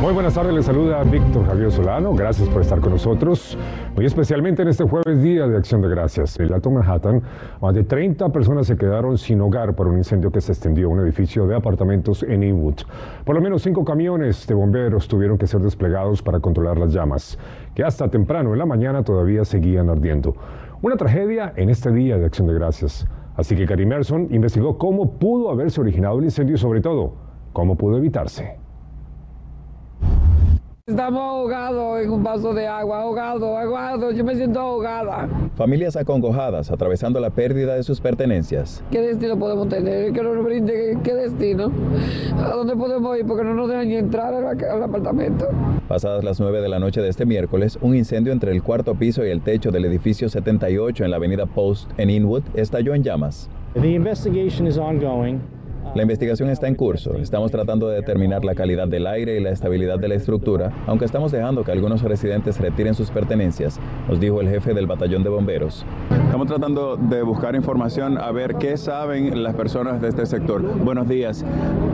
Muy buenas tardes, les saluda Víctor Javier Solano. Gracias por estar con nosotros. Muy especialmente en este jueves día de Acción de Gracias. En el Alto Manhattan, más de 30 personas se quedaron sin hogar por un incendio que se extendió en un edificio de apartamentos en Inwood. Por lo menos cinco camiones de bomberos tuvieron que ser desplegados para controlar las llamas, que hasta temprano en la mañana todavía seguían ardiendo. Una tragedia en este día de Acción de Gracias. Así que Karim Merson investigó cómo pudo haberse originado el incendio y sobre todo, cómo pudo evitarse. Estamos ahogados en un vaso de agua, ahogado, ahogado, yo me siento ahogada. Familias acongojadas atravesando la pérdida de sus pertenencias. ¿Qué destino podemos tener? Que nos brinde qué destino. ¿A dónde podemos ir? Porque no nos dejan ni entrar al, al apartamento. Pasadas las 9 de la noche de este miércoles, un incendio entre el cuarto piso y el techo del edificio 78 en la avenida Post en Inwood estalló en llamas. The investigation is ongoing. La investigación está en curso. Estamos tratando de determinar la calidad del aire y la estabilidad de la estructura, aunque estamos dejando que algunos residentes retiren sus pertenencias, nos dijo el jefe del batallón de bomberos. Estamos tratando de buscar información a ver qué saben las personas de este sector. Buenos días.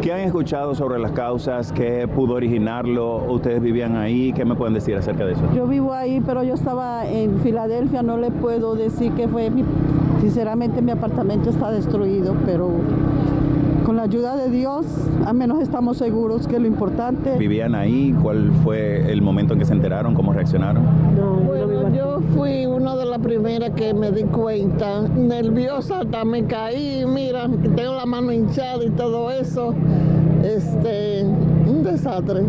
¿Qué han escuchado sobre las causas? ¿Qué pudo originarlo? ¿Ustedes vivían ahí? ¿Qué me pueden decir acerca de eso? Yo vivo ahí, pero yo estaba en Filadelfia. No le puedo decir que fue mi... Sinceramente mi apartamento está destruido, pero con la ayuda de Dios, al menos estamos seguros que es lo importante. ¿Vivían ahí? ¿Cuál fue el momento en que se enteraron? ¿Cómo reaccionaron? No, bueno, yo fui una de las primeras que me di cuenta. Nerviosa, hasta me caí, mira, tengo la mano hinchada y todo eso. Este, un desastre.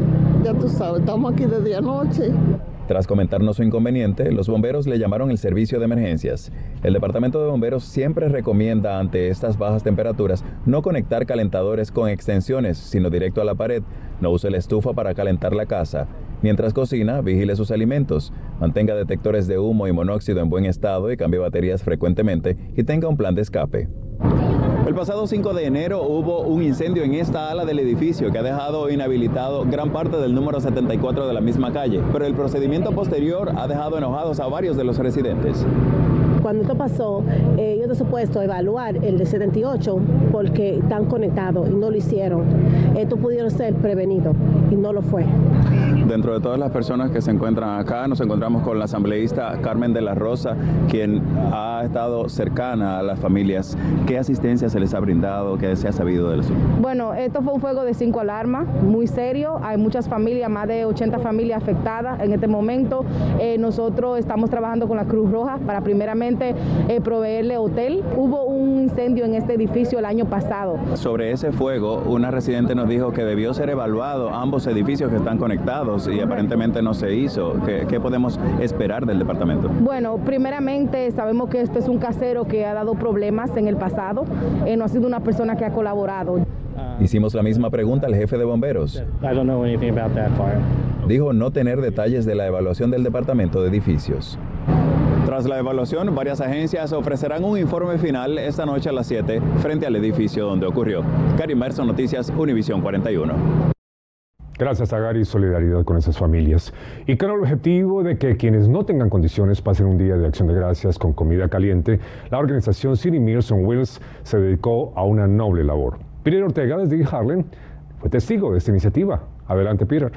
Ya tú sabes, estamos aquí desde anoche. Tras comentarnos su inconveniente, los bomberos le llamaron el servicio de emergencias. El departamento de bomberos siempre recomienda ante estas bajas temperaturas no conectar calentadores con extensiones, sino directo a la pared. No use la estufa para calentar la casa. Mientras cocina, vigile sus alimentos, mantenga detectores de humo y monóxido en buen estado y cambie baterías frecuentemente y tenga un plan de escape. El pasado 5 de enero hubo un incendio en esta ala del edificio que ha dejado inhabilitado gran parte del número 74 de la misma calle, pero el procedimiento posterior ha dejado enojados a varios de los residentes. Cuando esto pasó, eh, te supuesto evaluar el de 78 porque están conectados y no lo hicieron. Esto pudieron ser prevenido y no lo fue. Dentro de todas las personas que se encuentran acá, nos encontramos con la asambleísta Carmen de la Rosa, quien ha estado cercana a las familias. ¿Qué asistencia se les ha brindado? ¿Qué se ha sabido del asunto? Bueno, esto fue un fuego de cinco alarmas, muy serio. Hay muchas familias, más de 80 familias afectadas en este momento. Eh, nosotros estamos trabajando con la Cruz Roja para primeramente eh, proveerle hotel. Hubo un incendio en este edificio el año pasado. Sobre ese fuego, una residente nos dijo que debió ser evaluado ambos edificios que están conectados y aparentemente no se hizo. ¿Qué, ¿Qué, podemos esperar del departamento? Bueno, primeramente sabemos que este es un casero que ha dado problemas en el pasado, eh, no ha sido una persona que ha colaborado. Hicimos la misma pregunta al jefe de bomberos. Dijo no tener detalles de la evaluación del departamento de edificios. Tras la evaluación, varias agencias ofrecerán un informe final esta noche a las 7 frente al edificio donde ocurrió. Karim Merson, Noticias, Univisión 41. Gracias a Gary, solidaridad con esas familias. Y con el objetivo de que quienes no tengan condiciones pasen un día de acción de gracias con comida caliente, la organización City Meals on Wheels se dedicó a una noble labor. Peter Ortega, desde Harlem, fue testigo de esta iniciativa. Adelante, Peter.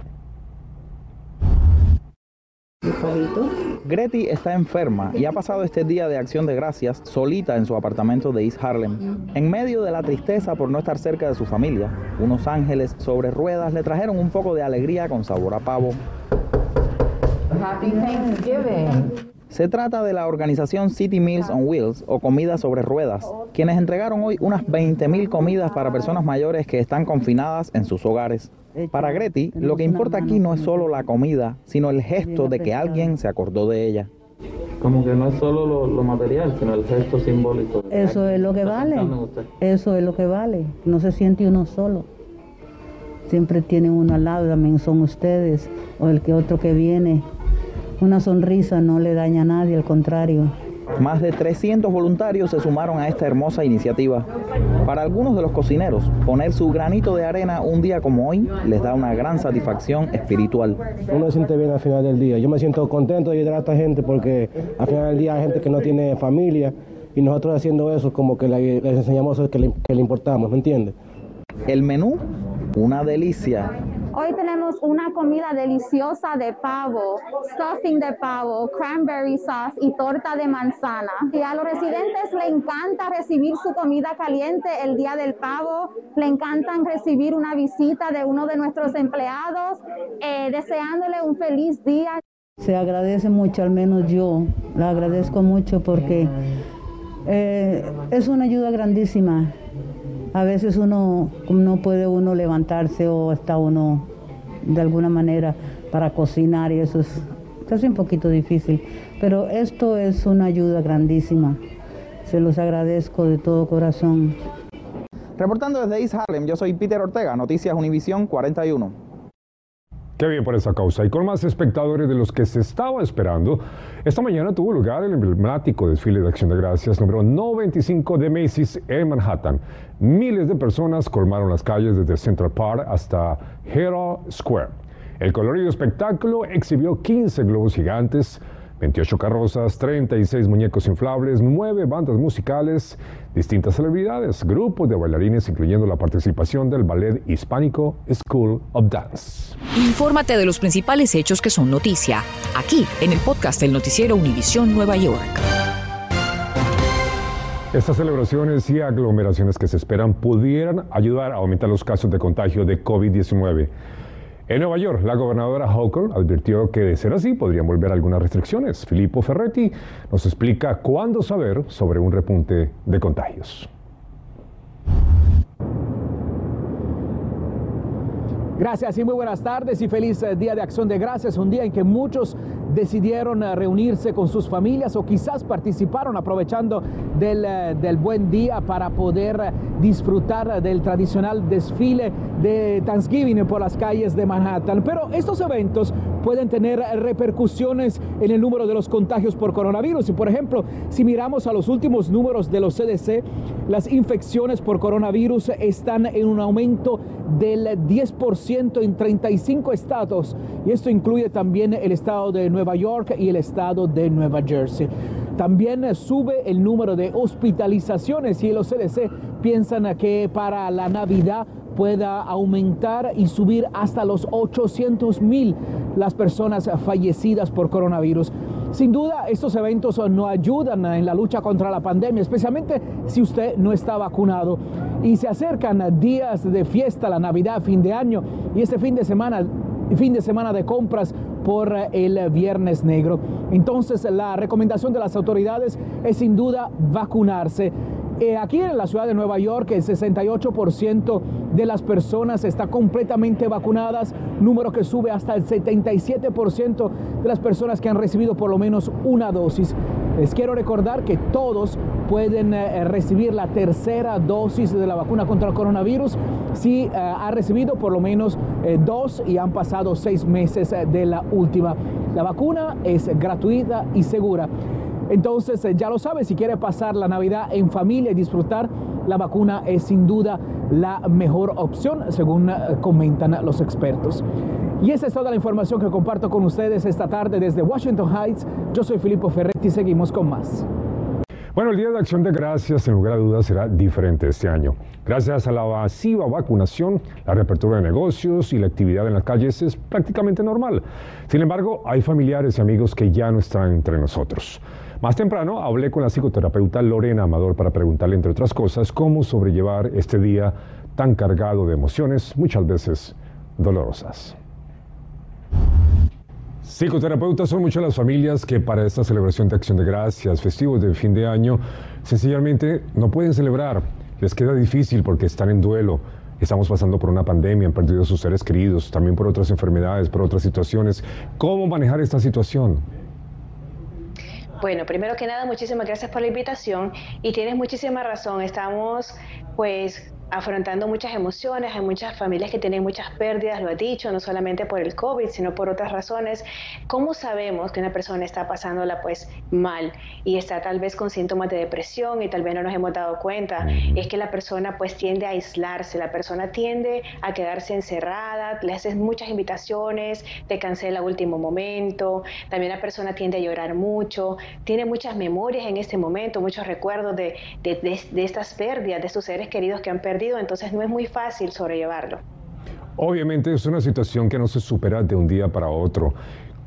Greti está enferma y ha pasado este día de acción de gracias solita en su apartamento de East Harlem. En medio de la tristeza por no estar cerca de su familia, unos ángeles sobre ruedas le trajeron un poco de alegría con sabor a pavo. Happy Thanksgiving. Se trata de la organización City Meals on Wheels o Comida sobre Ruedas, quienes entregaron hoy unas 20.000 comidas para personas mayores que están confinadas en sus hogares. Para Greti, lo que importa aquí no es solo la comida, sino el gesto de que alguien se acordó de ella. Como que no es solo lo, lo material, sino el gesto simbólico. Eso es lo que vale. Eso es lo que vale. No se siente uno solo. Siempre tienen uno al lado, también son ustedes, o el que otro que viene. Una sonrisa no le daña a nadie, al contrario. Más de 300 voluntarios se sumaron a esta hermosa iniciativa. Para algunos de los cocineros, poner su granito de arena un día como hoy les da una gran satisfacción espiritual. Uno se siente bien al final del día. Yo me siento contento de ayudar a esta gente porque al final del día hay gente que no tiene familia y nosotros haciendo eso como que les enseñamos que le, que le importamos, ¿me entiendes? El menú, una delicia. Hoy tenemos una comida deliciosa de pavo, stuffing de pavo, cranberry sauce y torta de manzana. Y a los residentes le encanta recibir su comida caliente el día del pavo, le encantan recibir una visita de uno de nuestros empleados, eh, deseándole un feliz día. Se agradece mucho, al menos yo la agradezco mucho porque eh, es una ayuda grandísima a veces uno no puede uno levantarse o está uno de alguna manera para cocinar y eso es, es un poquito difícil. Pero esto es una ayuda grandísima. Se los agradezco de todo corazón. Reportando desde East Harlem, yo soy Peter Ortega, Noticias Univisión 41. Qué bien por esa causa. Y con más espectadores de los que se estaba esperando, esta mañana tuvo lugar el emblemático desfile de Acción de Gracias número 95 de Macy's en Manhattan. Miles de personas colmaron las calles desde Central Park hasta Herald Square. El colorido espectáculo exhibió 15 globos gigantes, 28 carrozas, 36 muñecos inflables, 9 bandas musicales, distintas celebridades, grupos de bailarines, incluyendo la participación del ballet hispánico School of Dance. Infórmate de los principales hechos que son noticia, aquí en el podcast del noticiero Univisión Nueva York. Estas celebraciones y aglomeraciones que se esperan pudieran ayudar a aumentar los casos de contagio de COVID-19. En Nueva York, la gobernadora Hochul advirtió que de ser así podrían volver algunas restricciones. Filippo Ferretti nos explica cuándo saber sobre un repunte de contagios. Gracias y muy buenas tardes y feliz eh, Día de Acción de Gracias, un día en que muchos decidieron eh, reunirse con sus familias o quizás participaron aprovechando del, eh, del buen día para poder disfrutar del tradicional desfile de Thanksgiving por las calles de Manhattan. Pero estos eventos pueden tener repercusiones en el número de los contagios por coronavirus. Y por ejemplo, si miramos a los últimos números de los CDC, las infecciones por coronavirus están en un aumento del 10% en 35 estados y esto incluye también el estado de Nueva York y el estado de Nueva Jersey. También sube el número de hospitalizaciones y los CDC piensan que para la Navidad pueda aumentar y subir hasta los 800 mil las personas fallecidas por coronavirus. Sin duda, estos eventos no ayudan en la lucha contra la pandemia, especialmente si usted no está vacunado. Y se acercan días de fiesta, la Navidad, fin de año, y este fin de semana, fin de semana de compras por el Viernes Negro. Entonces, la recomendación de las autoridades es sin duda vacunarse. Eh, aquí en la ciudad de Nueva York, el 68% de las personas está completamente vacunadas, número que sube hasta el 77% de las personas que han recibido por lo menos una dosis. Les quiero recordar que todos pueden eh, recibir la tercera dosis de la vacuna contra el coronavirus si eh, ha recibido por lo menos dos y han pasado seis meses de la última. La vacuna es gratuita y segura. Entonces, eh, ya lo sabe, si quiere pasar la Navidad en familia y disfrutar, la vacuna es sin duda la mejor opción, según eh, comentan los expertos. Y esa es toda la información que comparto con ustedes esta tarde desde Washington Heights. Yo soy Filippo Ferretti seguimos con más. Bueno, el Día de Acción de Gracias, sin lugar a dudas, será diferente este año. Gracias a la masiva vacunación, la reapertura de negocios y la actividad en las calles es prácticamente normal. Sin embargo, hay familiares y amigos que ya no están entre nosotros. Más temprano hablé con la psicoterapeuta Lorena Amador para preguntarle, entre otras cosas, cómo sobrellevar este día tan cargado de emociones, muchas veces dolorosas. Psicoterapeutas son muchas las familias que para esta celebración de acción de gracias, festivos de fin de año, sencillamente no pueden celebrar. Les queda difícil porque están en duelo. Estamos pasando por una pandemia, han perdido a sus seres queridos, también por otras enfermedades, por otras situaciones. ¿Cómo manejar esta situación? Bueno, primero que nada, muchísimas gracias por la invitación y tienes muchísima razón. Estamos pues afrontando muchas emociones, hay muchas familias que tienen muchas pérdidas, lo ha dicho, no solamente por el COVID, sino por otras razones. ¿Cómo sabemos que una persona está pasándola pues mal y está tal vez con síntomas de depresión y tal vez no nos hemos dado cuenta? Es que la persona pues tiende a aislarse, la persona tiende a quedarse encerrada, le haces muchas invitaciones, te cancela a último momento, también la persona tiende a llorar mucho, tiene muchas memorias en este momento, muchos recuerdos de, de, de estas pérdidas, de sus seres queridos que han perdido entonces no es muy fácil sobrellevarlo. Obviamente es una situación que no se supera de un día para otro.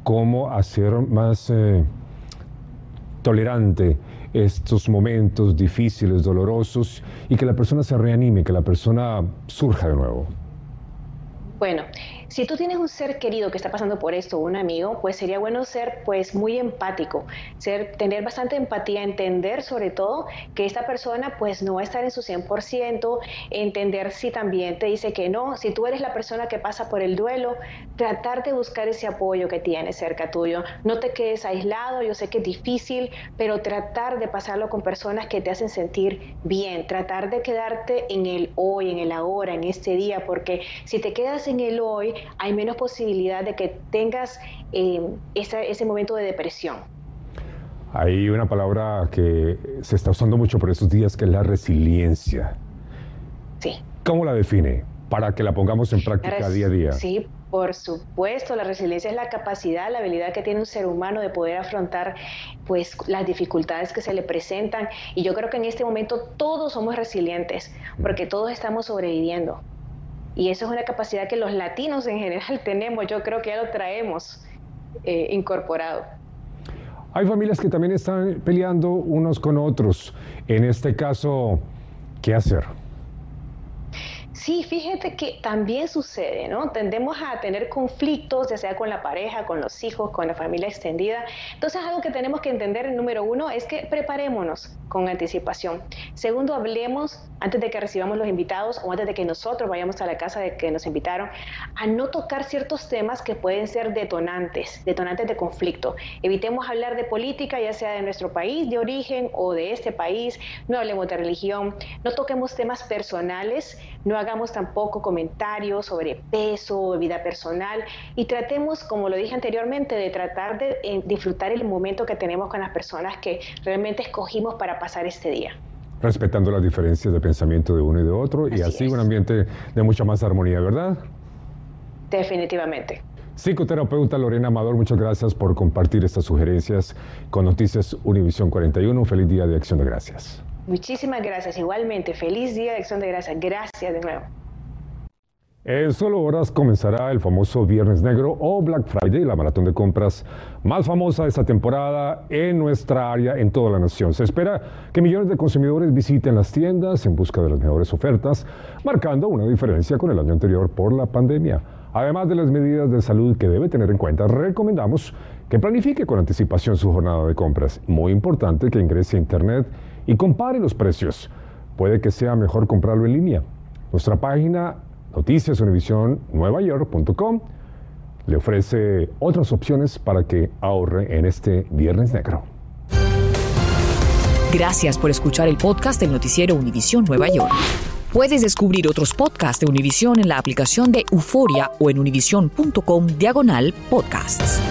¿Cómo hacer más eh, tolerante estos momentos difíciles, dolorosos, y que la persona se reanime, que la persona surja de nuevo? Bueno, si tú tienes un ser querido que está pasando por esto, un amigo, pues sería bueno ser pues muy empático, ser, tener bastante empatía, entender sobre todo que esta persona pues no va a estar en su 100%, entender si también te dice que no, si tú eres la persona que pasa por el duelo, tratar de buscar ese apoyo que tiene cerca tuyo, no te quedes aislado, yo sé que es difícil, pero tratar de pasarlo con personas que te hacen sentir bien, tratar de quedarte en el hoy, en el ahora, en este día, porque si te quedas en el hoy, hay menos posibilidad de que tengas eh, ese momento de depresión. Hay una palabra que se está usando mucho por estos días que es la resiliencia. Sí. ¿Cómo la define? Para que la pongamos en práctica día a día. Sí, por supuesto, la resiliencia es la capacidad, la habilidad que tiene un ser humano de poder afrontar pues las dificultades que se le presentan y yo creo que en este momento todos somos resilientes porque todos estamos sobreviviendo. Y eso es una capacidad que los latinos en general tenemos, yo creo que ya lo traemos eh, incorporado. Hay familias que también están peleando unos con otros. En este caso, ¿qué hacer? Sí, fíjate que también sucede, ¿no? Tendemos a tener conflictos, ya sea con la pareja, con los hijos, con la familia extendida. Entonces, algo que tenemos que entender, número uno, es que preparémonos con anticipación. Segundo, hablemos antes de que recibamos los invitados o antes de que nosotros vayamos a la casa de que nos invitaron, a no tocar ciertos temas que pueden ser detonantes, detonantes de conflicto. Evitemos hablar de política, ya sea de nuestro país de origen o de este país. No hablemos de religión, no toquemos temas personales, no hagamos tampoco comentarios sobre peso, vida personal y tratemos, como lo dije anteriormente, de tratar de eh, disfrutar el momento que tenemos con las personas que realmente escogimos para pasar este día respetando las diferencias de pensamiento de uno y de otro y así un ambiente de mucha más armonía, ¿verdad? Definitivamente. Psicoterapeuta Lorena Amador, muchas gracias por compartir estas sugerencias con Noticias Univisión 41. feliz día de Acción de Gracias. Muchísimas gracias. Igualmente, feliz día de acción de gracias. Gracias de nuevo. En solo horas comenzará el famoso Viernes Negro o Black Friday, la maratón de compras más famosa de esta temporada en nuestra área, en toda la nación. Se espera que millones de consumidores visiten las tiendas en busca de las mejores ofertas, marcando una diferencia con el año anterior por la pandemia. Además de las medidas de salud que debe tener en cuenta, recomendamos que planifique con anticipación su jornada de compras. Muy importante que ingrese a Internet y compare los precios. Puede que sea mejor comprarlo en línea. Nuestra página noticiasunivisionnuevayork.com le ofrece otras opciones para que ahorre en este Viernes Negro. Gracias por escuchar el podcast del noticiero Univisión Nueva York. Puedes descubrir otros podcasts de Univisión en la aplicación de Euforia o en univision.com diagonal podcasts.